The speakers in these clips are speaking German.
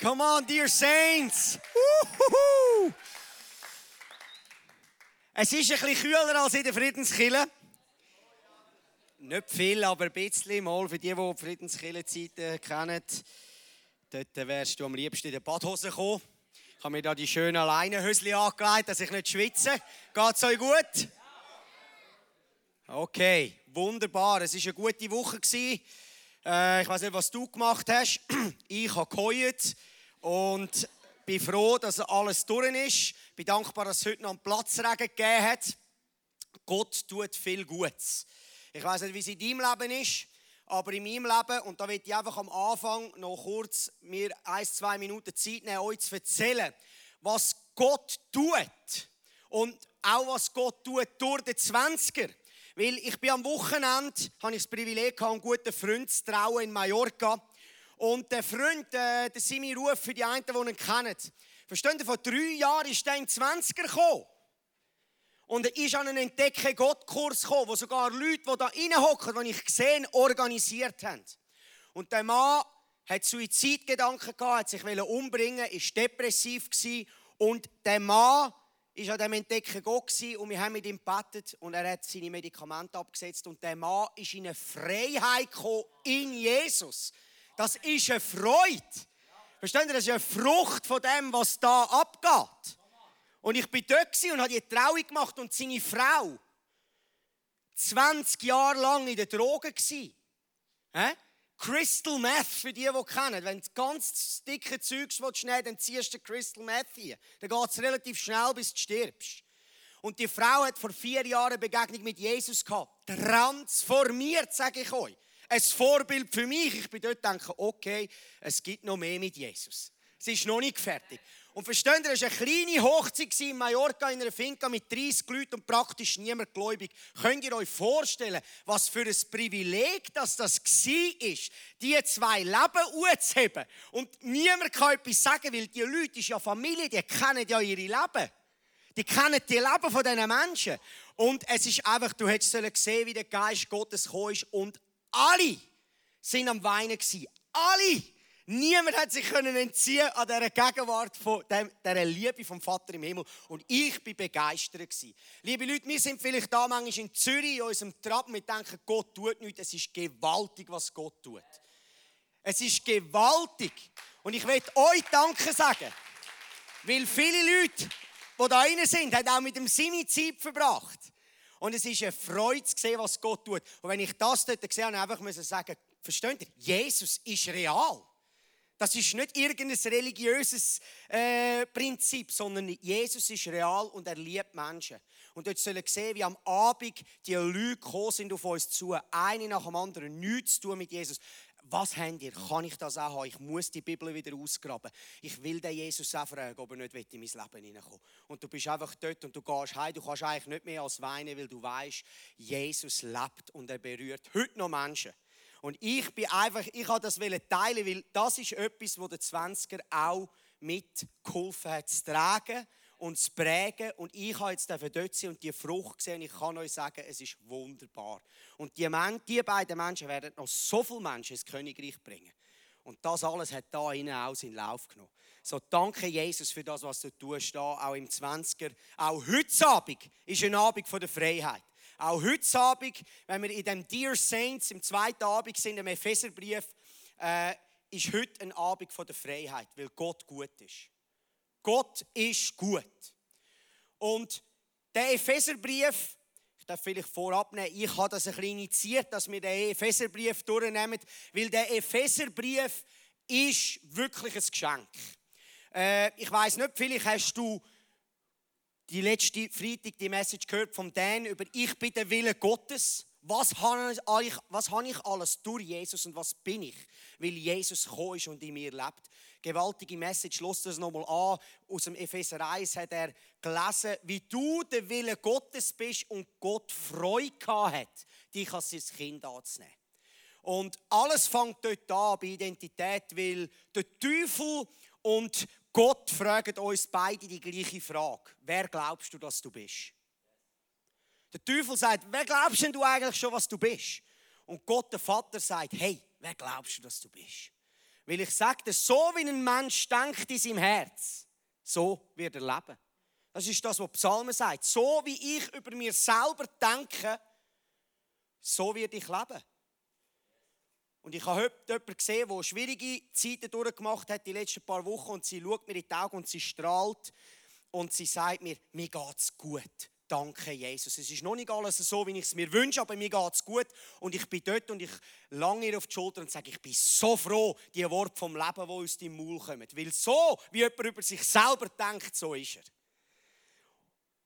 Come on, dear Saints! Uhuhu. Es ist ein bisschen kühler als in der Friedenskille. Nicht viel, aber ein bisschen. Mal für die, die Friedenskille-Zeiten kennen. Dort wärst du am liebsten in der Badhose gekommen. Ich habe mir da die schönen Leinenhösli angelegt, dass ich nicht schwitze. Geht es euch gut? Okay, wunderbar. Es war eine gute Woche. Äh, ich weiß nicht, was du gemacht hast. Ich habe geheult und bin froh, dass alles durch ist. Bin dankbar, dass es heute noch einen Platzregen gegeben hat. Gott tut viel Gutes. Ich weiß nicht, wie es in deinem Leben ist, aber in meinem Leben, und da will ich einfach am Anfang noch kurz mir ein, zwei Minuten Zeit nehmen, euch zu erzählen, was Gott tut. Und auch was Gott tut durch den 20er. Weil ich bin am Wochenende, habe ich das Privileg einen guten Freund zu trauen in Mallorca. Und der Freund, äh, der Simi Ruf, für die einen, die ihn kennen. Verstehen Sie, vor drei Jahren ist in 20er gekommen. Und er ist an einen Entdecke Gott-Kurs gekommen, wo sogar Leute, die da reinhocken, die ich gesehen organisiert haben. Und der Mann hat Suizidgedanken gehabt, hat sich umbringen, ist depressiv gewesen. Und der Mann ist an dem Entdecken Gott und wir haben mit ihm gebetet und er hat seine Medikamente abgesetzt und der Mann ist in eine Freiheit gekommen in Jesus. Das ist eine Freude. Versteht ihr? Das ist eine Frucht von dem, was da abgeht. Und ich bin dort und habe die Trauung gemacht und seine Frau 20 Jahre lang in der Drogen gsi. Crystal Meth, für die, die kennen. Wenn du ganz dicke Zeugs schnell, dann ziehst du Crystal Meth hier. Dann geht es relativ schnell, bis du stirbst. Und die Frau hat vor vier Jahren eine Begegnung mit Jesus gehabt. Transformiert, sage ich euch. Ein Vorbild für mich. Ich bin dort denke, okay, es gibt noch mehr mit Jesus. Es ist noch nicht fertig. Und versteht ihr, es war eine kleine Hochzeit in Mallorca in einer Finca mit 30 Leuten und praktisch niemand gläubig. Könnt ihr euch vorstellen, was für ein Privileg dass das war, die zwei Leben anzuheben. Und niemand kann etwas sagen, weil die Leute, ist ja Familie, die kennen ja ihre Leben. Die kennen die Leben von diesen Menschen. Und es ist einfach, du hättest sehen wie der Geist Gottes gekommen ist und alle sind am Weinen gewesen. Alle! Niemand hat sich können entziehen an dieser Gegenwart von dem, dieser Liebe vom Vater im Himmel. Und ich bin begeistert gewesen. Liebe Leute, wir sind vielleicht da manchmal in Zürich in unserem Trab und denken, Gott tut nichts. Es ist gewaltig, was Gott tut. Es ist gewaltig. Und ich will euch Danke sagen. Weil viele Leute, die da rein sind, haben auch mit dem Simi Zeit verbracht. Und es ist eine Freude zu sehen, was Gott tut. Und wenn ich das dort gesehen habe, einfach müssen sagen, versteht ihr, Jesus ist real. Das ist nicht irgendein religiöses äh, Prinzip, sondern Jesus ist real und er liebt Menschen. Und dort sollen sehen, wie am Abend die Leute gekommen sind auf uns zu, eine nach dem anderen, nichts zu tun mit Jesus. Was habt ihr? Kann ich das auch haben? Ich muss die Bibel wieder ausgraben. Ich will den Jesus auch fragen, ob er nicht in mein Leben hineinkommen Und du bist einfach dort und du gehst heim. Du kannst eigentlich nicht mehr als weinen, weil du weißt, Jesus lebt und er berührt heute noch Menschen. Und ich bin einfach, ich habe das teilen, weil das ist etwas, wo der 20er auch mitgeholfen hat zu tragen und zu prägen. Und ich habe jetzt dort sein und die Frucht gesehen. Ich kann euch sagen, es ist wunderbar. Und die, die beiden Menschen werden noch so viele Menschen ins Königreich bringen. Und das alles hat da innen auch seinen Lauf genommen. So, danke Jesus für das, was du tust, da, auch im 20er. Auch heute Abend ist ein Abend von der Freiheit. Auch heute Abend, wenn wir in dem Dear Saints im zweiten Abend sind, im Epheserbrief, äh, ist heute ein Abend von der Freiheit, weil Gott gut ist. Gott ist gut. Und der Epheserbrief, ich darf vielleicht vorab nehmen, ich habe das ein bisschen initiiert, dass wir den Epheserbrief durchnehmen, weil der Epheserbrief ist wirklich ein Geschenk. Äh, ich weiß nicht, vielleicht hast du die letzte Freitag die Message gehört von Dan über Ich bin der Wille Gottes. Was habe, ich, was habe ich alles durch Jesus und was bin ich? Weil Jesus gekommen ist und in mir lebt. Gewaltige Message, lass das nochmal an. Aus dem Epheser 1 hat er gelesen, wie du der Wille Gottes bist und Gott Freude hat, dich als sein Kind anzunehmen. Und alles fängt dort an bei Identität, weil der Teufel und Gott fragt uns beide die gleiche Frage. Wer glaubst du, dass du bist? Der Teufel sagt, wer glaubst du eigentlich schon, was du bist? Und Gott, der Vater, sagt, hey, wer glaubst du, dass du bist? Weil ich sagte, so wie ein Mensch denkt in seinem Herz, so wird er leben. Das ist das, was Psalmen sagt. So wie ich über mir selber denke, so werde ich leben. Und ich habe heute jemanden gesehen, der schwierige Zeiten durchgemacht hat, die letzten paar Wochen, und sie schaut mir in die Augen und sie strahlt und sie sagt mir, mir geht es gut. Danke, Jesus. Es ist noch nicht alles so, wie ich es mir wünsche, aber mir geht es gut. Und ich bin dort und ich lange ihr auf die Schulter und sage, ich bin so froh, die Worte vom Leben, die aus deinem Maul kommen. Weil so, wie jemand über sich selber denkt, so ist er.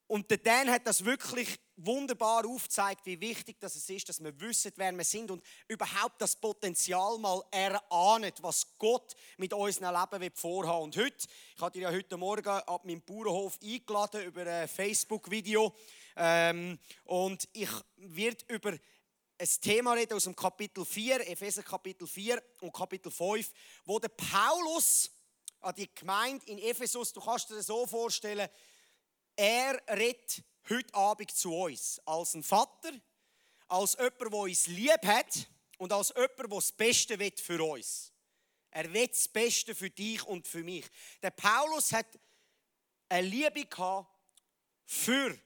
Und der Dan hat das wirklich wunderbar aufgezeigt, wie wichtig das ist, dass wir wissen, wer wir sind und überhaupt das Potenzial mal erahnen, was Gott mit unserem Leben vorhaben. Und heute, ich hatte ja heute Morgen ab meinem Bauernhof eingeladen über ein Facebook-Video. Ähm, und ich werde über ein Thema reden aus dem Kapitel 4, Epheser Kapitel 4 und Kapitel 5, wo der Paulus an die Gemeinde in Ephesus, du kannst dir das so vorstellen, er redet heute Abend zu uns als ein Vater, als jemand, der uns lieb hat und als jemand, der das Beste will für uns. Er will das Beste für dich und für mich. Der Paulus hat eine Liebe gehabt für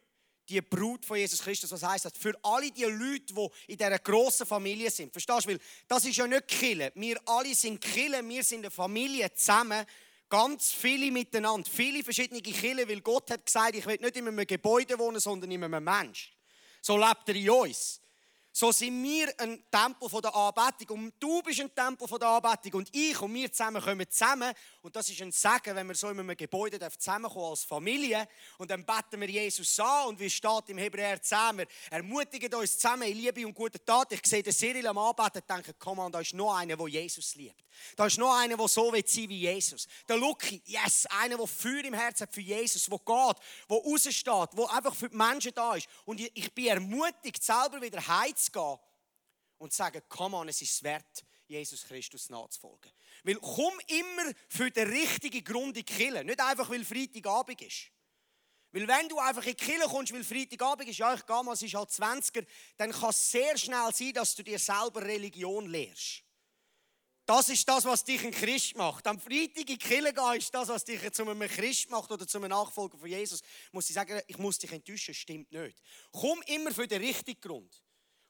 die Brut von Jesus Christus. Was heißt das? Für alle die Leute, die in dieser grossen Familie sind. Verstehst du? Weil das ist ja nicht Kille. Wir alle sind Kille, wir sind eine Familie zusammen Ganz viele miteinander, viele verschiedene Kirchen, weil Gott hat gesagt, ich will nicht in einem Gebäude wohnen, sondern in einem Mensch. So lebt er in uns. So sind wir ein Tempel der Anbetung und du bist ein Tempel der Anbetung und ich und wir zusammen kommen zusammen und das ist ein Segen, wenn wir so in einem Gebäude zusammenkommen als Familie und dann beten wir Jesus an und wie steht im Hebräer 10, wir ermutigen uns zusammen in Liebe und gute Tat. Ich sehe den Cyril am Anbeten und denke, komm an, da ist noch einer, der Jesus liebt. Da ist noch einer, der so will sein wie Jesus. Der Lucky, yes, einer, der Feuer im Herzen hat für Jesus, der geht, der raussteht, der einfach für die Menschen da ist. Und ich bin ermutigt, selber wieder gehen und sagen, komm an, es ist wert, Jesus Christus nachzufolgen. Weil komm immer für den richtigen Grund in die Kirche, nicht einfach, weil Freitagabend ist. Weil wenn du einfach in die Kirche kommst, weil Freitagabend ist, ja, ich gehe mal, es ist halt 20er, dann kann es sehr schnell sein, dass du dir selber Religion lehrst. Das ist das, was dich ein Christ macht. Am Freitag in die Kirche gehen, ist das, was dich zu einem Christ macht oder zu einem Nachfolger von Jesus. Muss ich sagen, ich muss dich enttäuschen, stimmt nicht. Komm immer für den richtigen Grund.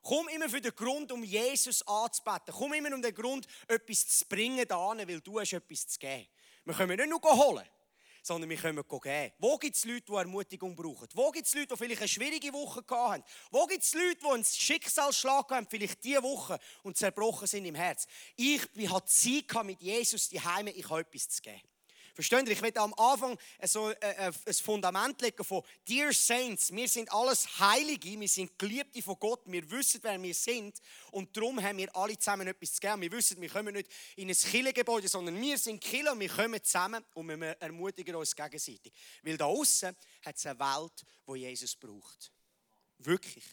Komm immer für den Grund, um Jesus anzubeten. Komm immer um den Grund, etwas zu bringen da weil du hast etwas zu geben. Wir können nicht nur holen, sondern wir können geben. Wo gibt es Leute, die Ermutigung brauchen? Wo gibt es Leute, die vielleicht eine schwierige Woche haben? Wo gibt es Leute, die einen Schicksalsschlag haben, vielleicht diese Woche und zerbrochen sind im Herz? Ich hatte Zeit mit Jesus die Heime, ich habe etwas zu geben. Versteht ihr? Ich werde am Anfang so äh, äh, ein Fundament legen von Dear Saints, wir sind alles Heilige, wir sind Geliebte von Gott, wir wissen, wer wir sind und darum haben wir alle zusammen etwas zu geben. Wir wissen, wir kommen nicht in ein Killengebäude, sondern wir sind Killer und wir kommen zusammen und wir ermutigen uns gegenseitig. Weil da außen hat es eine Welt, wo Jesus braucht. Wirklich.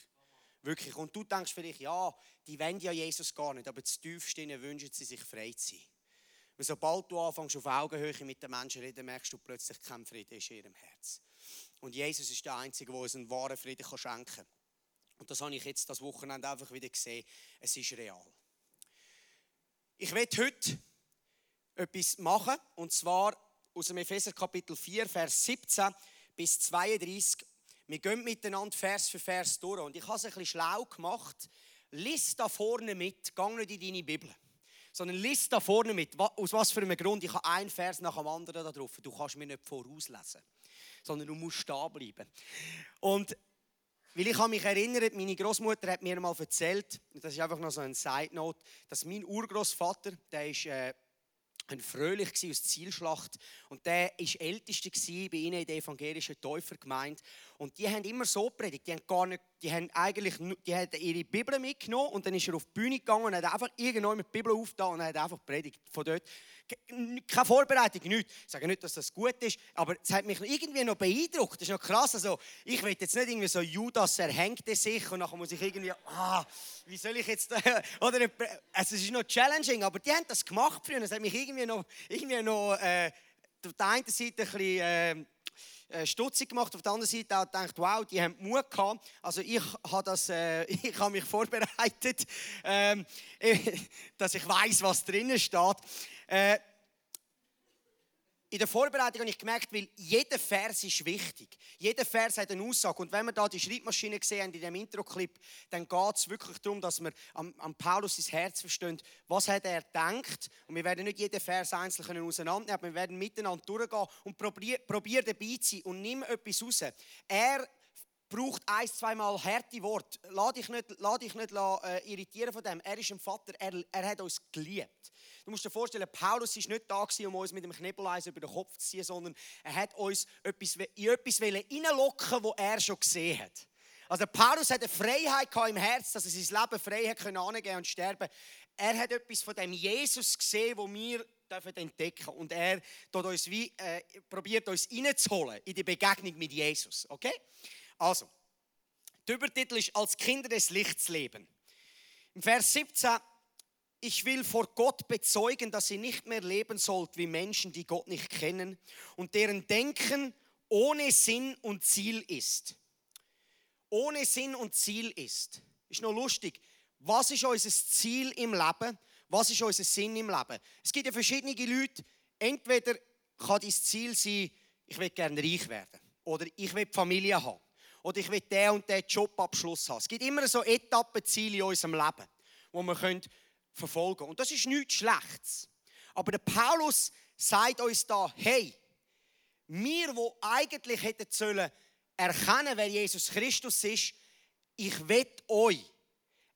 Wirklich. Und du denkst vielleicht, ja, die wollen ja Jesus gar nicht, aber zu tiefst wünschen sie sich frei zu sein. Weil sobald du anfängst, auf Augenhöhe mit den Menschen zu reden, merkst du plötzlich, kein Frieden ist in ihrem Herz. Und Jesus ist der Einzige, der uns einen wahren Frieden schenken kann. Und das habe ich jetzt das Wochenende einfach wieder gesehen. Es ist real. Ich werde heute etwas machen, und zwar aus dem Epheser Kapitel 4, Vers 17 bis 32. Wir gehen miteinander Vers für Vers durch. Und ich habe es ein bisschen schlau gemacht. Lies da vorne mit, geh nicht in deine Bibel sondern lies da vorne mit, aus was für einem Grund. Ich habe einen Vers nach dem anderen da drauf. Du kannst mir nicht vorauslesen, sondern du musst stehen bleiben. Und weil ich mich erinnert, meine Großmutter hat mir mal erzählt, das ist einfach noch so ein Side Note, dass mein Urgroßvater, der ist äh, ein fröhlich aus Zielschlacht und der ist älteste bei ihnen in der evangelischen Täufergemeinde und die haben immer so predigt, die haben gar nicht, die haben eigentlich, die haben ihre Bibel mitgenommen und dann ist er auf die Bühne gegangen und hat einfach irgendwann mit der Bibel aufgetan und hat einfach predigt von dort. Keine Vorbereitung, nichts. Ich sage nicht, dass das gut ist, aber es hat mich irgendwie noch beeindruckt. Das ist noch krass. Also, ich will jetzt nicht irgendwie so, Judas erhängte sich und nachher muss ich irgendwie, ah, wie soll ich jetzt, oder, also es ist noch challenging, aber die haben das gemacht früher. Das hat mich irgendwie noch, irgendwie noch, äh, auf der einen Seite ein bisschen, äh, stutzig gemacht. Auf der anderen Seite auch gedacht, wow, die haben Mut gehabt. Also ich habe das, äh, ich habe mich vorbereitet, ähm, dass ich weiß, was drinnen steht. Äh, in der Vorbereitung habe ich gemerkt, weil jeder Vers ist wichtig. Jeder Vers hat eine Aussage. Und wenn wir da die Schreibmaschine sehen in dem Intro-Clip, dann geht es wirklich darum, dass wir am, am Paulus sein Herz verstehen, was hat er denkt. Und wir werden nicht jeden Vers einzeln auseinandernehmen, aber wir werden miteinander durchgehen und probier, probier dabei zu sein und nimm etwas raus. Er braucht ein, zweimal harte Worte. Lass dich nicht, lass dich nicht äh, irritieren von dem. Er ist ein Vater, er, er hat uns geliebt. Du musst dir vorstellen, Paulus ist nicht da gewesen, um uns mit dem Knebeleisen über den Kopf zu ziehen, sondern er hat uns etwas, in etwas reinlocken wo er schon gesehen hat. Also Paulus hat eine Freiheit im Herz, dass er sein Leben frei hat können angehen und sterben. Er hat etwas von dem Jesus gesehen, wo wir dürfen entdecken und er tut uns äh, probiert uns reinzuholen in die Begegnung mit Jesus. Okay? Also, der Übertitel ist als Kinder des Lichts leben. Im Vers 17 ich will vor Gott bezeugen, dass ihr nicht mehr leben sollt wie Menschen, die Gott nicht kennen und deren Denken ohne Sinn und Ziel ist. Ohne Sinn und Ziel ist. Ist noch lustig. Was ist unser Ziel im Leben? Was ist unser Sinn im Leben? Es gibt ja verschiedene Leute. Entweder kann dein Ziel sein, ich will gerne reich werden. Oder ich will Familie haben. Oder ich will den und den Jobabschluss haben. Es gibt immer so Etappenziele in unserem Leben, wo wir können verfolgen. Und das ist nichts Schlechtes. Aber der Paulus sagt uns da, hey, wir, wo eigentlich hätten sollen erkennen, wer Jesus Christus ist, ich will euch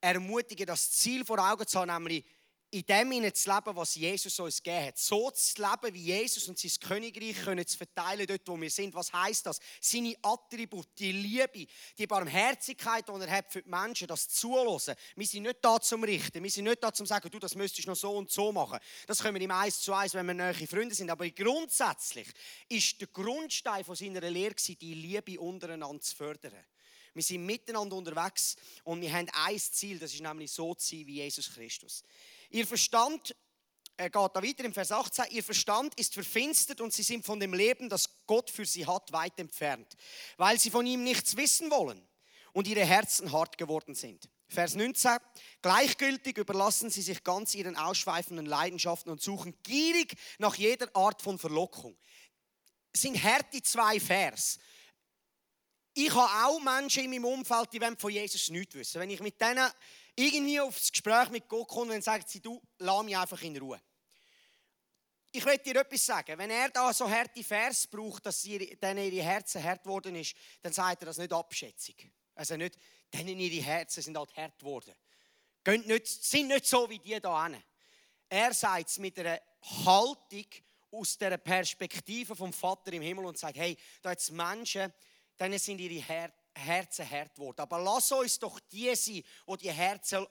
ermutigen, das Ziel vor Augen zu haben, nämlich in dem hinein zu leben, was Jesus uns gegeben hat. So zu leben, wie Jesus und sein Königreich können zu verteilen, dort wo wir sind. Was heißt das? Seine Attribute, die Liebe, die Barmherzigkeit, die er hat für die Menschen, das Zuhören. Wir sind nicht da zum Richten. Wir sind nicht da zum sagen, du, das müsstest noch so und so machen. Das können wir im Eins zu Eins, wenn wir nahe Freunde sind. Aber grundsätzlich ist der Grundstein von seiner Lehre die Liebe untereinander zu fördern. Wir sind miteinander unterwegs und wir haben ein Ziel, das ist nämlich so zu sein wie Jesus Christus. Ihr Verstand, er geht da weiter im Vers 18, ihr Verstand ist verfinstert und sie sind von dem Leben, das Gott für sie hat, weit entfernt, weil sie von ihm nichts wissen wollen und ihre Herzen hart geworden sind. Vers 19. Gleichgültig überlassen sie sich ganz ihren ausschweifenden Leidenschaften und suchen gierig nach jeder Art von Verlockung. Das sind härte zwei Vers. Ich habe auch Menschen in meinem Umfeld, die von Jesus nichts wissen. Wenn ich mit denen irgendwie aufs Gespräch mit Gott kommt, dann sagt sie, du, lass mich einfach in Ruhe. Ich will dir etwas sagen. Wenn er da so harte Vers braucht, dass denen ihre Herzen hart geworden ist, dann sagt er das nicht abschätzig. Also nicht, denen ihre Herzen sind halt hart geworden. Gehen nicht, sind nicht so wie die da hin. Er sagt es mit einer Haltung aus der Perspektive vom Vater im Himmel und sagt, hey, da jetzt Menschen, denen sind ihre Herzen Herzen hart geworden. Aber lass uns doch die sein, wo die Herzen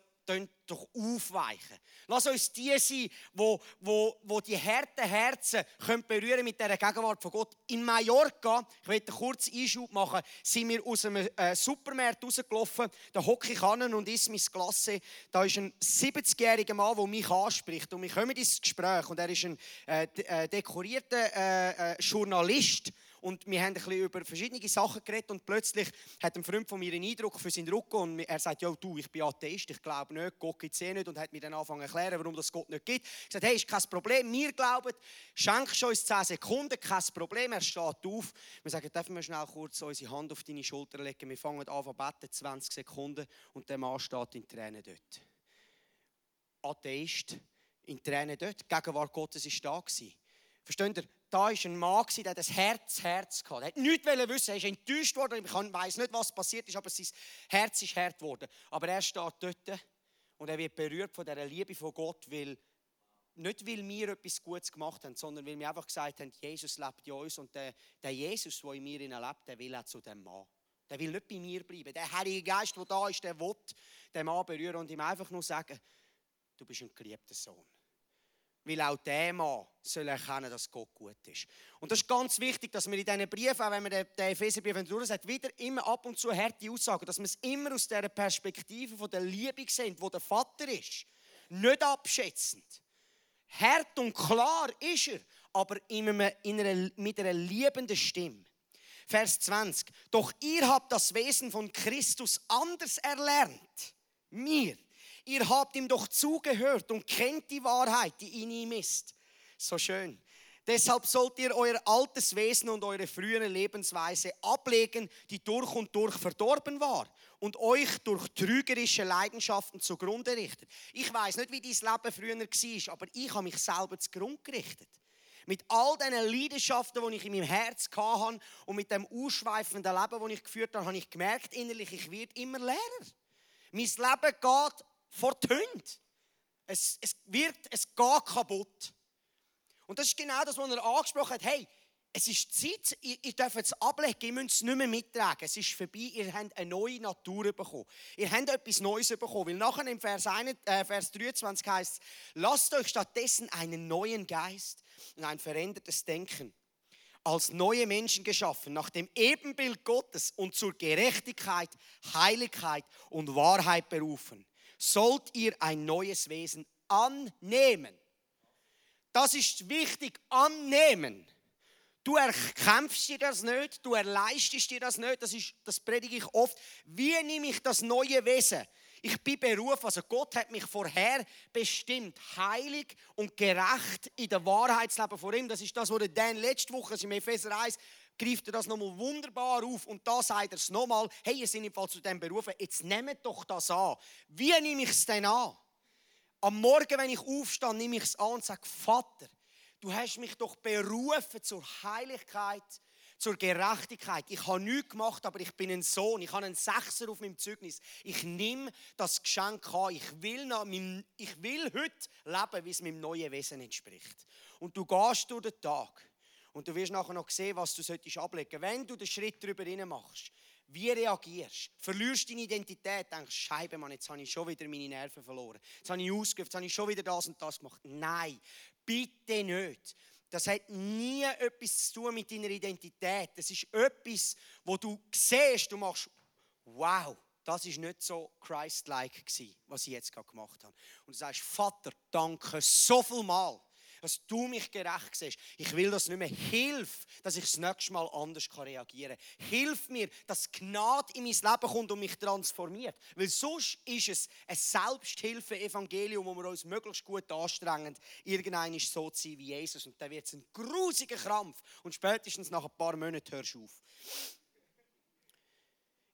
doch aufweichen. Lass uns die sein, wo, wo, wo die harten Herzen können berühren mit der Gegenwart von Gott. In Mallorca, ich will einen kurzen Einschub machen, sind wir aus einem äh, Supermarkt rausgelaufen. Da hocke ich an und isst mein Klasse. Da ist ein 70-jähriger Mann, der mich anspricht. Und wir kommen ins Gespräch. Und er ist ein äh, äh dekorierter äh, äh, Journalist und wir haben ein bisschen über verschiedene Sachen geredet und plötzlich hat ein Freund von mir einen Eindruck für seinen Rücken und er sagt, ja du, ich bin Atheist, ich glaube nicht, Gott gibt es eh nicht und hat mir dann angefangen zu erklären, warum das Gott nicht gibt. Ich sagte, hey, ist kein Problem, wir glauben, schenk uns 10 Sekunden, kein Problem, er steht auf. Wir sagen, dürfen wir schnell kurz unsere Hand auf deine Schulter legen, wir fangen an zu beten, 20 Sekunden und der Mann steht in Tränen dort. Atheist, in Tränen dort, die Gegenwart Gottes war da. Versteht ihr? da war ein Mann, der das Herz, Herz hatte. Er hat nichts wissen, er ist enttäuscht worden. Ich weiß nicht, was passiert ist, aber sein Herz ist hart geworden. Aber er steht dort und er wird berührt von dieser Liebe von Gott, weil nicht weil wir etwas Gutes gemacht haben, sondern weil wir einfach gesagt haben, Jesus lebt in uns und der, der Jesus, der in mir lebt, der will auch zu dem Mann. Der will nicht bei mir bleiben. Der Heilige Geist, der da ist, der will den Mann berühren und ihm einfach nur sagen, du bist ein geliebter Sohn weil auch der Mann soll erkennen, dass Gott gut ist. Und das ist ganz wichtig, dass wir in diesen Briefen, auch wenn wir den Epheserbrief durchsagt, wieder immer ab und zu harte Aussagen, dass wir es immer aus der Perspektive von der Liebe sehen, wo der Vater ist. Nicht abschätzend. Hart und klar ist er, aber einer, mit einer liebenden Stimme. Vers 20. Doch ihr habt das Wesen von Christus anders erlernt. Mir Ihr habt ihm doch zugehört und kennt die Wahrheit, die in ihm ist. So schön. Deshalb sollt ihr euer altes Wesen und eure frühere Lebensweise ablegen, die durch und durch verdorben war und euch durch trügerische Leidenschaften zugrunde richtet. Ich weiß nicht, wie dein Leben früher war, aber ich habe mich selber zugrunde gerichtet. Mit all diesen Leidenschaften, die ich in meinem Herz hatte und mit dem ausschweifenden Leben, das ich geführt habe, habe ich gemerkt, innerlich, ich werde immer leerer. Mein Leben geht Hunde. Es, es wird, es geht kaputt. Und das ist genau das, was er angesprochen hat. Hey, es ist Zeit, ihr, ihr dürft es ablegen, ihr müsst es nicht mehr mittragen. Es ist vorbei, ihr habt eine neue Natur bekommen. Ihr habt etwas Neues bekommen. Weil nachher im Vers, 1, äh, Vers 23 heißt es, lasst euch stattdessen einen neuen Geist und ein verändertes Denken als neue Menschen geschaffen, nach dem Ebenbild Gottes und zur Gerechtigkeit, Heiligkeit und Wahrheit berufen. Sollt ihr ein neues Wesen annehmen das ist wichtig, annehmen. Du erkämpfst dir das nicht, du erleistest dir das nicht, das, ist, das predige ich oft. Wie nehme ich das neue Wesen? Ich bin berufen, also Gott hat mich vorher bestimmt, heilig und gerecht in der Wahrheitsleben vor ihm. Das ist das, was Dan letzte Woche im Epheser 1 greift er das nochmal wunderbar auf und da sagt er es nochmal, hey, ihr seid im Fall zu dem berufen, jetzt nehmt doch das an. Wie nehme ich es denn an? Am Morgen, wenn ich aufstehe, nehme ich es an und sage, Vater, du hast mich doch berufen zur Heiligkeit, zur Gerechtigkeit. Ich habe nichts gemacht, aber ich bin ein Sohn. Ich habe einen Sechser auf meinem Zeugnis. Ich nehme das Geschenk an. Ich will, noch, ich will heute leben, wie es meinem neuen Wesen entspricht. Und du gehst durch den Tag und du wirst nachher noch sehen, was du solltest ablegen. Wenn du den Schritt darüber machst, wie reagierst du? Verlierst deine Identität, denkst Scheibe, Mann, jetzt habe ich schon wieder meine Nerven verloren. Jetzt habe ich ausgeübt, jetzt habe ich schon wieder das und das gemacht. Nein, bitte nicht. Das hat nie etwas zu tun mit deiner Identität. Das ist etwas, wo du siehst, du machst, wow, das ist nicht so Christ-like was ich jetzt gerade gemacht habe. Und du sagst, Vater, danke so viel Mal dass du mich gerecht siehst. Ich will das nicht mehr. Hilf, dass ich das nächste Mal anders reagieren kann. Hilf mir, dass Gnade in mein Leben kommt und mich transformiert. Weil sonst ist es ein Selbsthilfe-Evangelium, wo wir uns möglichst gut anstrengen, irgendein so zu sein wie Jesus. Und dann wird es ein grusiger Krampf. Und spätestens nach ein paar Monaten hörst du auf.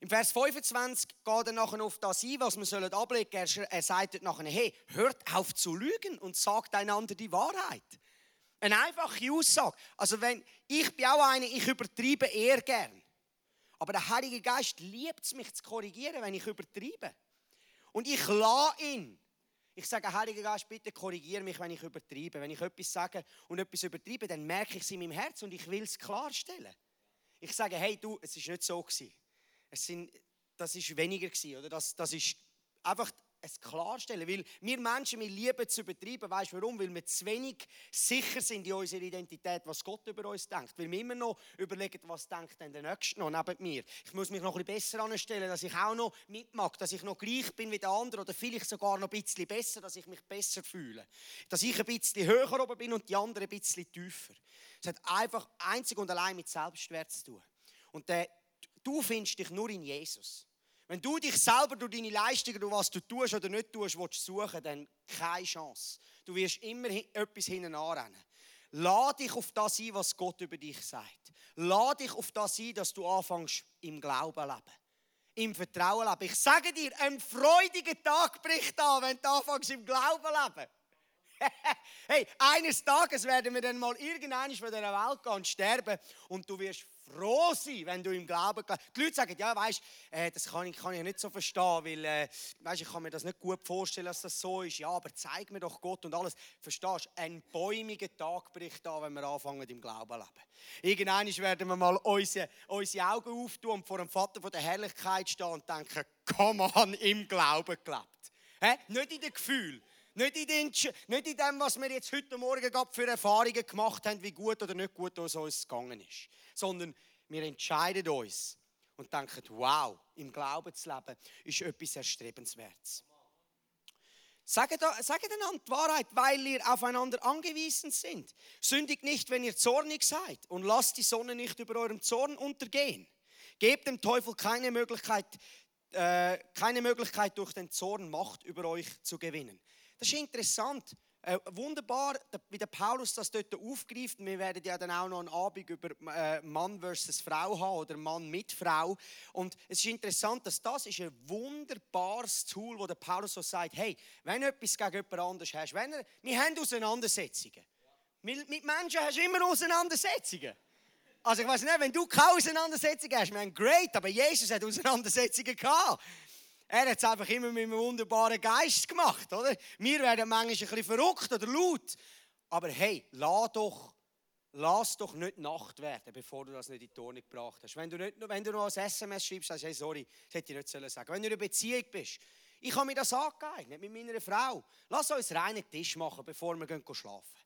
Im Vers 25 geht er nachher auf das ein, was wir ablegen sollen. Er sagt nachher, hey, hört auf zu lügen und sagt einander die Wahrheit. Eine einfache Aussage. Also wenn, ich bin auch eine, ich übertreibe eher gern. Aber der Heilige Geist liebt es, mich zu korrigieren, wenn ich übertreibe. Und ich lasse ihn. Ich sage, Heiliger Geist, bitte korrigiere mich, wenn ich übertreibe. Wenn ich etwas sage und etwas übertreibe, dann merke ich es in meinem Herz und ich will es klarstellen. Ich sage, hey du, es ist nicht so gewesen. Es sind, das ist weniger gewesen, oder? Das, das ist einfach es klarstellen, weil wir Menschen, wir lieben zu übertreiben. Weißt du warum? Weil wir zu wenig sicher sind in unserer Identität, was Gott über uns denkt. Weil wir immer noch überlegen, was denkt denn der Nächste noch neben mir. Ich muss mich noch ein bisschen besser anstellen, dass ich auch noch mitmache, dass ich noch gleich bin wie der andere oder vielleicht sogar noch ein bisschen besser, dass ich mich besser fühle. Dass ich ein bisschen höher oben bin und die anderen ein bisschen tiefer. Es hat einfach einzig und allein mit Selbstwert zu tun. Und der du findest dich nur in Jesus. Wenn du dich selber durch deine Leistungen, durch was du tust oder nicht tust, willst suchen, dann keine Chance. Du wirst immer etwas hinten anrennen. Lade dich auf das ein, was Gott über dich sagt. Lade dich auf das ein, dass du anfängst im Glauben leben. Im Vertrauen leben. Ich sage dir, ein freudiger Tag bricht an, wenn du anfängst im Glauben leben. hey, eines Tages werden wir dann mal irgendwann von dieser Welt gehen und sterben und du wirst froh sein, wenn du im Glauben gehst. Die Leute sagen, ja, weißt, äh, das kann ich, kann ich nicht so verstehen, weil, äh, weißt, ich kann mir das nicht gut vorstellen, dass das so ist. Ja, aber zeig mir doch Gott und alles. Verstehst du? Ein bäumiger Tag bricht an, wenn wir anfangen im Glauben leben. Irgendwann werden wir mal unsere, unsere Augen auftun und vor dem Vater von der Herrlichkeit stehen und denken, komm an, im Glauben gelebt. Hä? Nicht in dem Gefühl. Nicht in, den, nicht in dem, was wir jetzt heute Morgen für Erfahrungen gemacht haben, wie gut oder nicht gut es uns gegangen ist. Sondern wir entscheiden uns und denken, wow, im Glauben zu leben ist etwas Erstrebenswertes. Sagt, sagt einander die Wahrheit, weil ihr aufeinander angewiesen sind. Sündigt nicht, wenn ihr zornig seid und lasst die Sonne nicht über eurem Zorn untergehen. Gebt dem Teufel keine Möglichkeit, äh, keine Möglichkeit durch den Zorn Macht über euch zu gewinnen. Das ist interessant. äh, wunderbar, wie der Paulus das dort aufgreift. Wir werden ja dann auch noch einen Abend über äh, Mann versus Frau haben oder Mann mit Frau. Und es ist interessant, dass das ist ein wunderbares Tool, wo der Paulus so sagt, hey, wenn du etwas gegen jemand anderes hast, wenn er, wir haben Auseinandersetzungen. Mit, mit Menschen hast du immer Auseinandersetzungen. Also ich weiß nicht, wenn du keine Auseinandersetzungen hast, wir haben great, aber Jesus hat Auseinandersetzungen gehabt. Er hat es einfach immer mit einem wunderbaren Geist gemacht, oder? Wir werden manchmal ein bisschen verrückt oder laut. Aber hey, lass doch, lass doch nicht Nacht werden, bevor du das nicht in die Ordnung gebracht hast. Wenn du, nicht, wenn du noch ein SMS schreibst, sagst du, hey, sorry, das hätte ich nicht sagen sollen Wenn du in einer Beziehung bist, ich habe mir das angeeignet mit meiner Frau. Lass uns reinen Tisch machen, bevor wir gehen schlafen.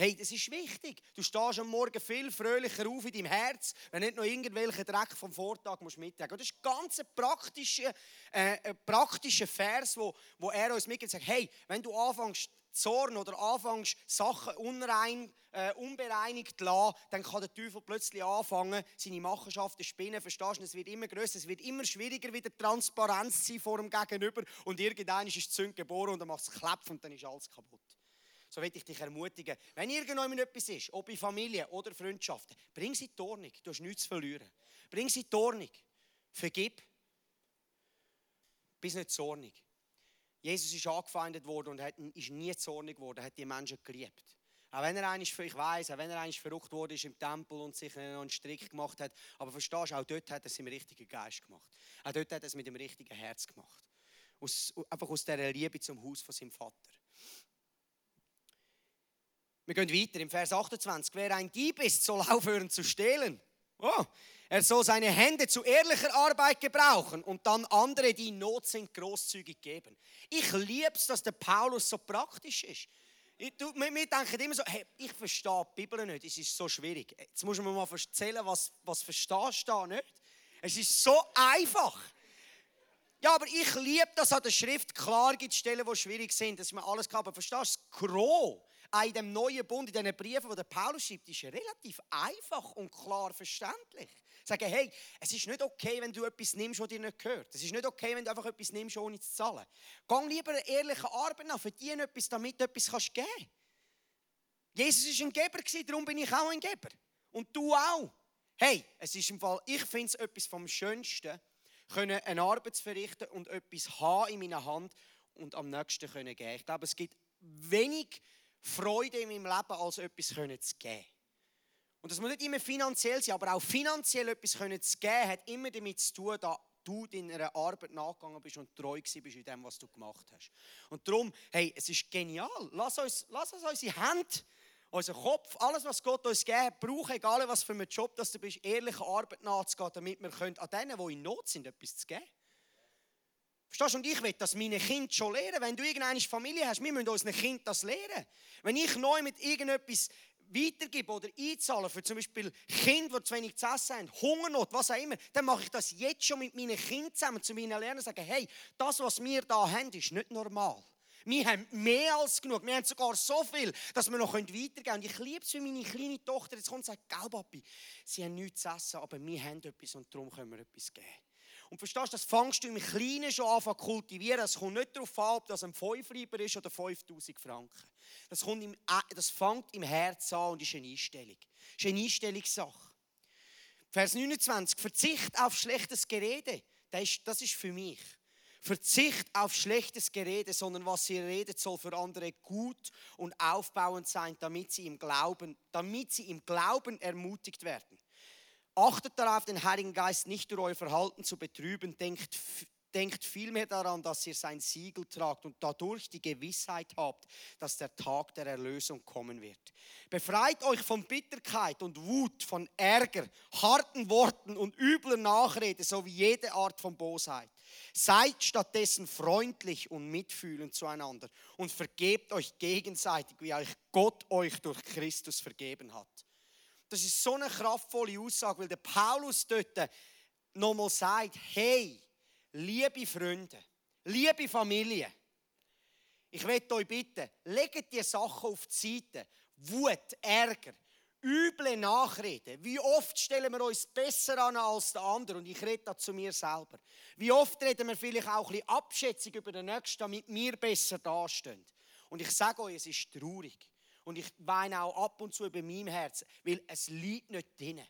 Hey, das ist wichtig. Du stehst am Morgen viel fröhlicher auf in deinem Herz, wenn nicht noch irgendwelchen Dreck vom Vortag musst mittragen musst. Das ist ein ganz praktischer, äh, praktischer Vers, wo, wo er uns mitgibt sagt, hey, wenn du anfängst Zorn oder anfängst Sachen unrein, äh, unbereinigt zu lassen, dann kann der Teufel plötzlich anfangen, seine Machenschaften spinnen. Verstehst du? Es wird immer größer, es wird immer schwieriger, wieder Transparenz zu sein vor dem Gegenüber. Und irgendwann ist die geboren und dann macht es Klapp und dann ist alles kaputt. So will ich dich ermutigen, wenn irgendjemand etwas ist, ob in Familie oder Freundschaften, bring sie in die Ordnung. Du hast nichts zu verlieren. Bring sie in die Ordnung. Vergib. Bist nicht zornig. Jesus ist angefeindet worden und ist nie zornig geworden, hat die Menschen geliebt. Auch wenn er eigentlich, ich weiß, auch wenn er eigentlich verrückt wurde ist im Tempel und sich einen Strick gemacht hat, aber verstehst du, auch dort hat er es im richtigen Geist gemacht. Auch dort hat er es mit dem richtigen Herz gemacht. Aus, einfach aus dieser Liebe zum Haus von seinem Vater. Wir gehen weiter im Vers 28. Wer ein Dieb ist, soll aufhören zu stehlen. Oh, er soll seine Hände zu ehrlicher Arbeit gebrauchen und dann andere, die in Not sind, großzügig geben. Ich liebe es, dass der Paulus so praktisch ist. Wir, denken immer so, hey, ich verstehe die Bibel nicht, es ist so schwierig. Jetzt muss man mal erzählen, was, was verstehst du da nicht? Es ist so einfach. Ja, aber ich liebe das an der Schrift. Klar gibt Stellen, die schwierig sind, dass man alles kann. Aber verstehst du, das Gros auch in dem neuen Bund, in diesen Briefen, die Paulus schreibt, ist relativ einfach und klar verständlich. Sagen, hey, es ist nicht okay, wenn du etwas nimmst, was dir nicht gehört. Es ist nicht okay, wenn du einfach etwas nimmst, ohne zu zahlen. Geh lieber eine ehrliche Arbeit nach, verdiene etwas, damit du etwas kannst geben kannst. Jesus war ein Geber, darum bin ich auch ein Geber. Und du auch. Hey, es ist im Fall, ich finde es etwas vom Schönsten, können eine Arbeit verrichten und etwas haben in meiner Hand und am nächsten können geben. Ich glaube, es gibt wenig Freude in meinem Leben als etwas zu geben. Und das muss nicht immer finanziell sein, aber auch finanziell etwas zu geben, hat immer damit zu tun, dass du deiner Arbeit nachgegangen bist und treu bist in dem, was du gemacht hast. Und darum, hey, es ist genial. Lass uns, lass uns unsere Hände, unseren Kopf, alles, was Gott uns gibt, brauchen, egal was für einen Job dass du bist, ehrliche Arbeit nachzugehen, damit wir können, an denen, die in Not sind, etwas zu geben. Verstehst du? Und ich will das meine Kinder schon lernen. Wenn du irgendeine Familie hast, wir müssen unseren Kindern das lernen. Wenn ich neu mit irgendetwas weitergebe oder einzahle für zum Beispiel Kinder, die zu wenig zu essen haben, Hungernot, was auch immer, dann mache ich das jetzt schon mit meinen Kindern zusammen, zu meinen Lernen und sage, hey, das, was wir da haben, ist nicht normal. Wir haben mehr als genug. Wir haben sogar so viel, dass wir noch weitergehen können. Und ich liebe es für meine kleine Tochter. Jetzt kommt und sagt, Gell, Papi, sie haben nichts zu essen, aber wir haben etwas und darum können wir etwas geben. Und verstehst du, das fängst du im Kleinen schon an zu kultivieren. Es kommt nicht darauf an, ob das ein 5 Lieber ist oder 5000 Franken. Das, kommt im, äh, das fängt im Herzen an und ist eine Einstellung. Ist eine Einstellungssache. Vers 29. Verzicht auf schlechtes Gerede. Das ist, das ist für mich. Verzicht auf schlechtes Gerede, sondern was ihr redet, soll für andere gut und aufbauend sein, damit sie im Glauben, damit sie im Glauben ermutigt werden. Achtet darauf, den Heiligen Geist nicht durch euer Verhalten zu betrüben. Denkt, denkt vielmehr daran, dass ihr sein Siegel tragt und dadurch die Gewissheit habt, dass der Tag der Erlösung kommen wird. Befreit euch von Bitterkeit und Wut, von Ärger, harten Worten und übler Nachrede sowie jede Art von Bosheit. Seid stattdessen freundlich und mitfühlend zueinander und vergebt euch gegenseitig, wie euch Gott euch durch Christus vergeben hat. Das ist so eine kraftvolle Aussage, weil der Paulus dort nochmal sagt, hey, liebe Freunde, liebe Familie, ich möchte euch bitten, legt die Sachen auf die Seite. Wut, Ärger, üble Nachreden. Wie oft stellen wir uns besser an als der andere? Und ich rede da zu mir selber. Wie oft reden wir vielleicht auch ein bisschen Abschätzung über den Nächsten, damit wir besser dastehen? Und ich sage euch, es ist traurig. Und ich weine auch ab und zu über meinem Herzen, weil es liegt nicht drinnen.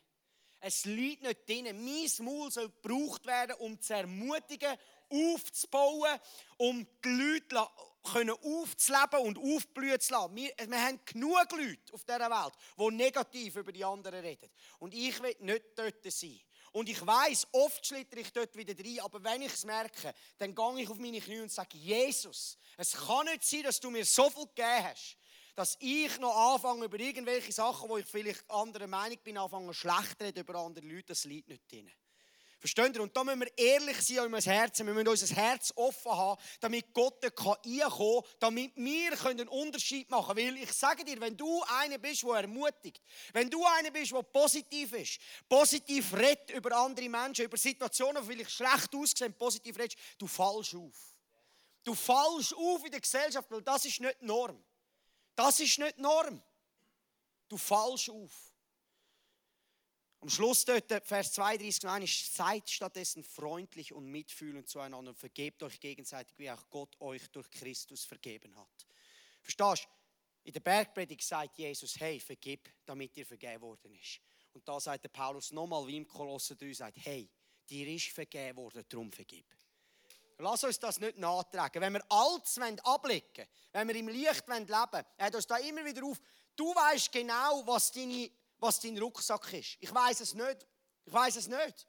Es liegt nicht drinnen. Mein Maul soll gebraucht werden, um zu ermutigen, aufzubauen, um die Leute können aufzuleben und aufblühen zu lassen. Wir, wir haben genug Leute auf dieser Welt, die negativ über die anderen reden. Und ich will nicht dort sein. Und ich weiß, oft schlitter ich dort wieder rein, aber wenn ich es merke, dann gehe ich auf meine Knie und sage, Jesus, es kann nicht sein, dass du mir so viel gegeben hast, dass ich noch anfange, über irgendwelche Sachen, wo ich vielleicht anderer Meinung bin, anfange schlecht reden über andere Leute, das liegt nicht drin. Versteht ihr? Und da müssen wir ehrlich sein in unserem Herzen. Wir müssen unser Herz offen haben, damit Gott reinkommen kann, damit wir einen Unterschied machen können. Weil ich sage dir, wenn du einer bist, der ermutigt, wenn du einer bist, der positiv ist, positiv redet über andere Menschen, über Situationen, die vielleicht schlecht aussehen, positiv redest, du fallst auf. Du fallst auf in der Gesellschaft, weil das ist nicht die Norm. Das ist nicht Norm. Du fallst auf. Am Schluss dort, Vers 32, nein, ist, seid stattdessen freundlich und mitfühlend zueinander und vergebt euch gegenseitig, wie auch Gott euch durch Christus vergeben hat. Verstehst du? In der Bergpredigt sagt Jesus, hey, vergib, damit dir vergeben worden ist. Und da sagt der Paulus nochmal, wie im Kolosser 3 sagt, hey, dir ist vergeben worden, darum vergib. Lass uns das nicht nachtragen. Wenn wir alles ablicken wenn wir im Licht leben wollen, hat uns da immer wieder auf, du weißt genau, was deine was dein Rucksack ist. Ich weiß es nicht. Ich weiß es nicht.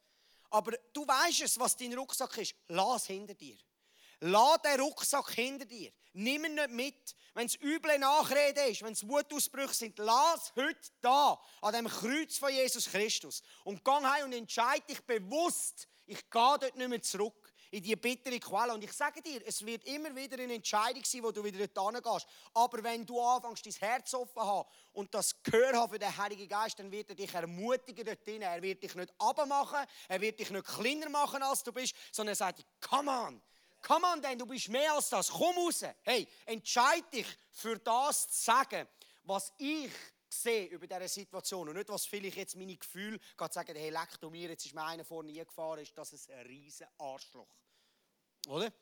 Aber du weißt es, was dein Rucksack ist. Lass hinter dir. Lass den Rucksack hinter dir. Nimm ihn nicht mit. Wenn es üble Nachrede ist, wenn es Wutausbrüche sind, lass heute da, an dem Kreuz von Jesus Christus. Und geh heim und entscheide dich bewusst, ich gehe dort nicht mehr zurück in die bittere Quelle. Und ich sage dir, es wird immer wieder eine Entscheidung sein, wo du wieder dort gehst. Aber wenn du anfängst, dein Herz offen zu haben und das Gehör haben für den Heiligen Geist, dann wird er dich ermutigen dort drin. Er wird dich nicht abmachen, er wird dich nicht kleiner machen, als du bist, sondern er sagt, come on, come on, denn du bist mehr als das, komm raus. Hey, entscheide dich für das zu sagen, was ich sehe über diese Situation und nicht, was vielleicht jetzt meine Gefühle gerade sagen, hey, leck du mir, jetzt ist mir einer vorne gefahren, ist das ein riesen Arschloch. Oder?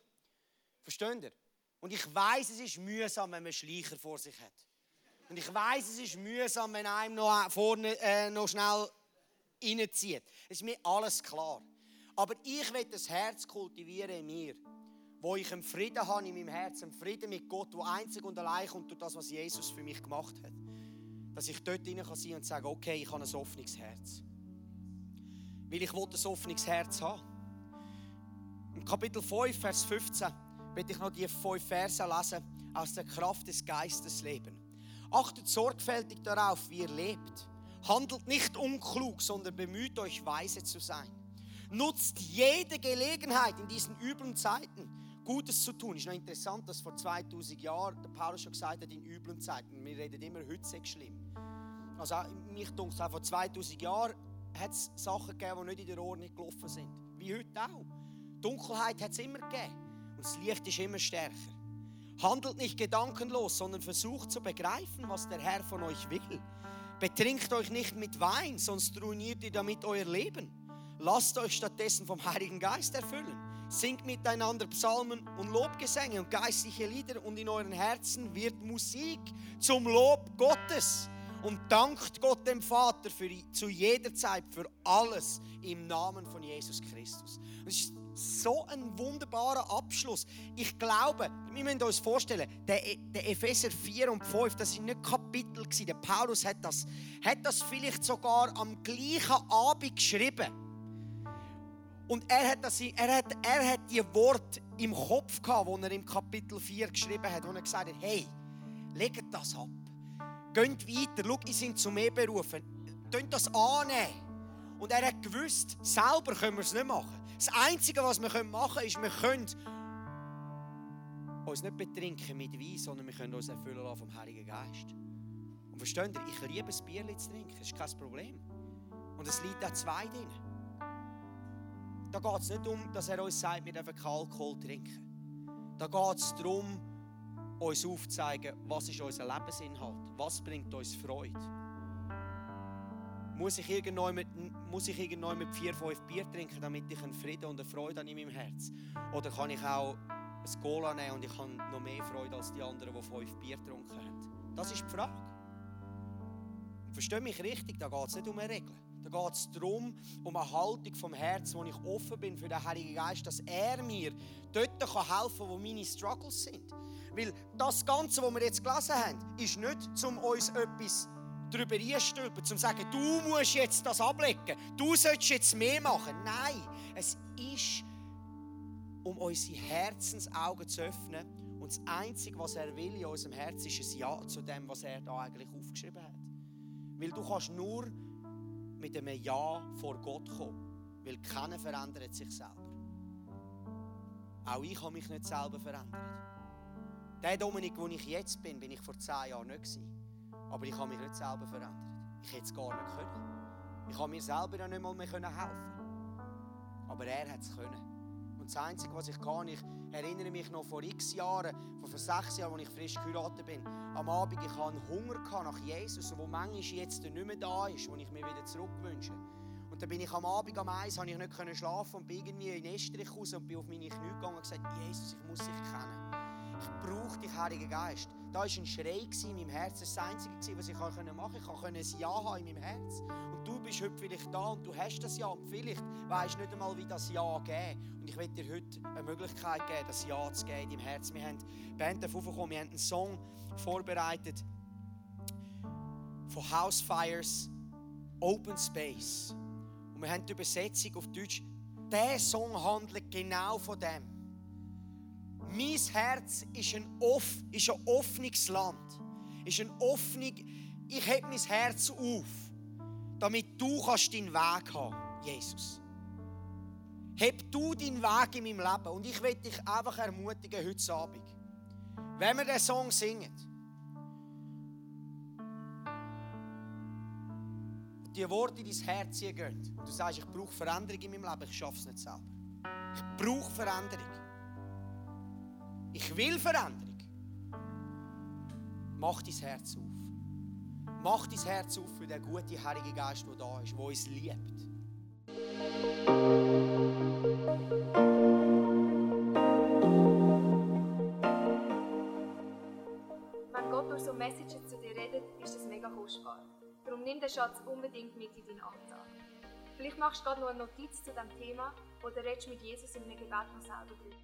Versteht ihr? Und ich weiß, es ist mühsam, wenn man Schleicher vor sich hat. Und ich weiß, es ist mühsam, wenn einem noch vorne äh, noch schnell reinzieht. Es ist mir alles klar. Aber ich will das Herz kultivieren in mir, wo ich einen Frieden habe in meinem Herzen, einen Frieden mit Gott, der einzig und allein kommt durch das, was Jesus für mich gemacht hat. Dass ich dort rein kann sein und sagen, okay, ich habe ein offenes Herz. Weil ich will ein offenes Herz haben. Im Kapitel 5, Vers 15, werde ich noch die fünf Verse lesen aus der Kraft des Geistes leben. Achtet sorgfältig darauf, wie ihr lebt. Handelt nicht unklug, sondern bemüht euch, weise zu sein. Nutzt jede Gelegenheit in diesen üblen Zeiten, Gutes zu tun. Ist noch interessant, dass vor 2000 Jahren der Paulus schon gesagt hat, in üblen Zeiten. Wir reden immer, heute sei schlimm. Also mich denkt auch vor 2000 Jahren hat es Sachen gegeben, die nicht in der Ordnung gelaufen sind. Wie heute auch. Dunkelheit hat es immer gegeben und das Licht ist immer stärker. Handelt nicht gedankenlos, sondern versucht zu begreifen, was der Herr von euch will. Betrinkt euch nicht mit Wein, sonst ruiniert ihr damit euer Leben. Lasst euch stattdessen vom Heiligen Geist erfüllen. Singt miteinander Psalmen und Lobgesänge und geistliche Lieder und in euren Herzen wird Musik zum Lob Gottes. Und dankt Gott dem Vater für, zu jeder Zeit für alles im Namen von Jesus Christus. Das ist so ein wunderbarer Abschluss. Ich glaube, wir müssen uns vorstellen, der, der Epheser 4 und 5, das sind nicht Kapitel gewesen. Der Paulus hat das, hat das vielleicht sogar am gleichen Abend geschrieben. Und er hat, das, er hat, er hat die Worte im Kopf gehabt, wo er im Kapitel 4 geschrieben hat, wo er gesagt hat, hey, legt das ab. Geht weiter, schau, ihr seid zu mir berufen. Könnt das annehmen. Und er hat gewusst, selber können wir es nicht machen. Das Einzige, was wir machen können, ist, wir können uns nicht betrinken mit Wein, sondern wir können uns erfüllen lassen vom Heiligen Geist. Und versteht ihr, ich liebe es, Bier zu trinken, das ist kein Problem. Und es liegt auch zwei drin. Da geht es nicht darum, dass er uns sagt, wir dürfen keinen Alkohol trinken. Da geht es darum, uns aufzuzeigen, was ist unser Lebensinhalt, was bringt uns Freude. Muss ich irgendwann mit, muss ich irgendwann mit vier, fünf Bier trinken, damit ich einen Frieden und eine Freude habe in meinem Herz? Oder kann ich auch ein Cola nehmen und ich habe noch mehr Freude als die anderen, die fünf Bier getrunken haben? Das ist die Frage. Verstehe mich richtig, da geht es nicht um eine Regel. Da geht es darum, um eine Haltung vom Herz, wo ich offen bin für den Heiligen Geist, dass er mir dort helfen kann, wo meine Struggles sind. Weil das Ganze, was wir jetzt gelesen haben, ist nicht, um uns etwas darüber einstülpen, um zu sagen, du musst jetzt das ablegen, du sollst jetzt mehr machen. Nein, es ist, um unsere Herzensaugen zu öffnen. Und das Einzige, was er will in unserem Herz, ist ein Ja zu dem, was er da eigentlich aufgeschrieben hat. Weil du kannst nur mit einem Ja vor Gott kommen. Weil keiner verändert sich selber. Auch ich habe mich nicht selber verändert. Der Dominik, wo ich jetzt bin, bin ich vor zehn Jahren nicht gewesen. Aber ich habe mich nicht selber verändert. Ich hätte es gar nicht können. Ich habe mir selber ja nicht mal mehr helfen Aber er hat es können. Das Einzige, was ich kann, ich erinnere mich noch vor x Jahren, vor sechs Jahren, als ich frisch geheiratet bin, am Abend, ich hatte Hunger nach Jesus, wo manchmal jetzt nicht mehr da ist, wo ich mir wieder zurückwünsche. Und dann bin ich am Abend am Eis, habe ich nicht schlafen und bin irgendwie in Estrich raus und bin auf meine Knie gegangen und gesagt, Jesus, ich muss dich kennen. Ich brauche dich, Heiliger Geist. Da war ein Schrei in meinem Herz. Das das Einzige, was ich machen konnte. Ich konnte ein Ja haben in meinem Herz. Und du bist heute vielleicht da und du hast das Ja. Und vielleicht weißt du nicht einmal, wie das Ja geben. Und ich werde dir heute eine Möglichkeit geben, das Ja zu geben in deinem Herz. Wir haben die Band aufgekommen, wir haben einen Song vorbereitet von Housefires, Open Space. Und wir haben die Übersetzung auf Deutsch. Der Song handelt genau von dem. Mein Herz ist ein, off, ist ein offenes Land. Ist ein offenes, ich heb mein Herz auf, damit du kannst deinen Weg haben, Jesus. Heb du deinen Weg in meinem Leben. Und ich will dich einfach ermutigen heute Abend. Wenn wir den Song singen, die Worte in dein Herz gehen du sagst, ich brauche Veränderung in meinem Leben, ich schaffe es nicht selber. Ich brauche Veränderung. Ich will Veränderung. Mach dein Herz auf. Mach dein Herz auf für den guten Heiligen Geist, der da ist, der uns liebt. Wenn Gott durch so Messages zu dir redet, ist das mega kostbar. Darum nimm den Schatz unbedingt mit in deinen Alltag. Vielleicht machst du gerade noch eine Notiz zu diesem Thema oder redest mit Jesus in einem Gebet noch selber drüber.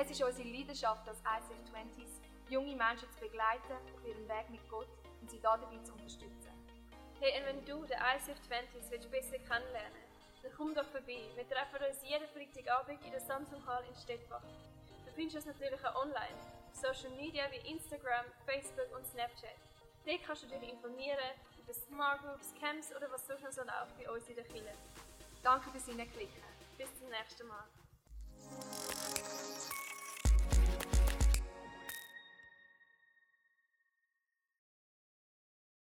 Es ist unsere Leidenschaft als ICF 20s, junge Menschen zu begleiten auf ihrem Weg mit Gott und sie dabei zu unterstützen. Hey, und wenn du den ICF 20s willst besser kennenlernen dann komm doch vorbei. Wir treffen uns jeden Freitagabend in der Samsung Hall in Stettbach. Du findest uns natürlich auch online, auf Social Media wie Instagram, Facebook und Snapchat. Dort kannst du dich informieren über Smart Groups, Camps oder was sonst noch so läuft bei uns in der Kirche. Danke fürs Hineinklicken. Bis zum nächsten Mal.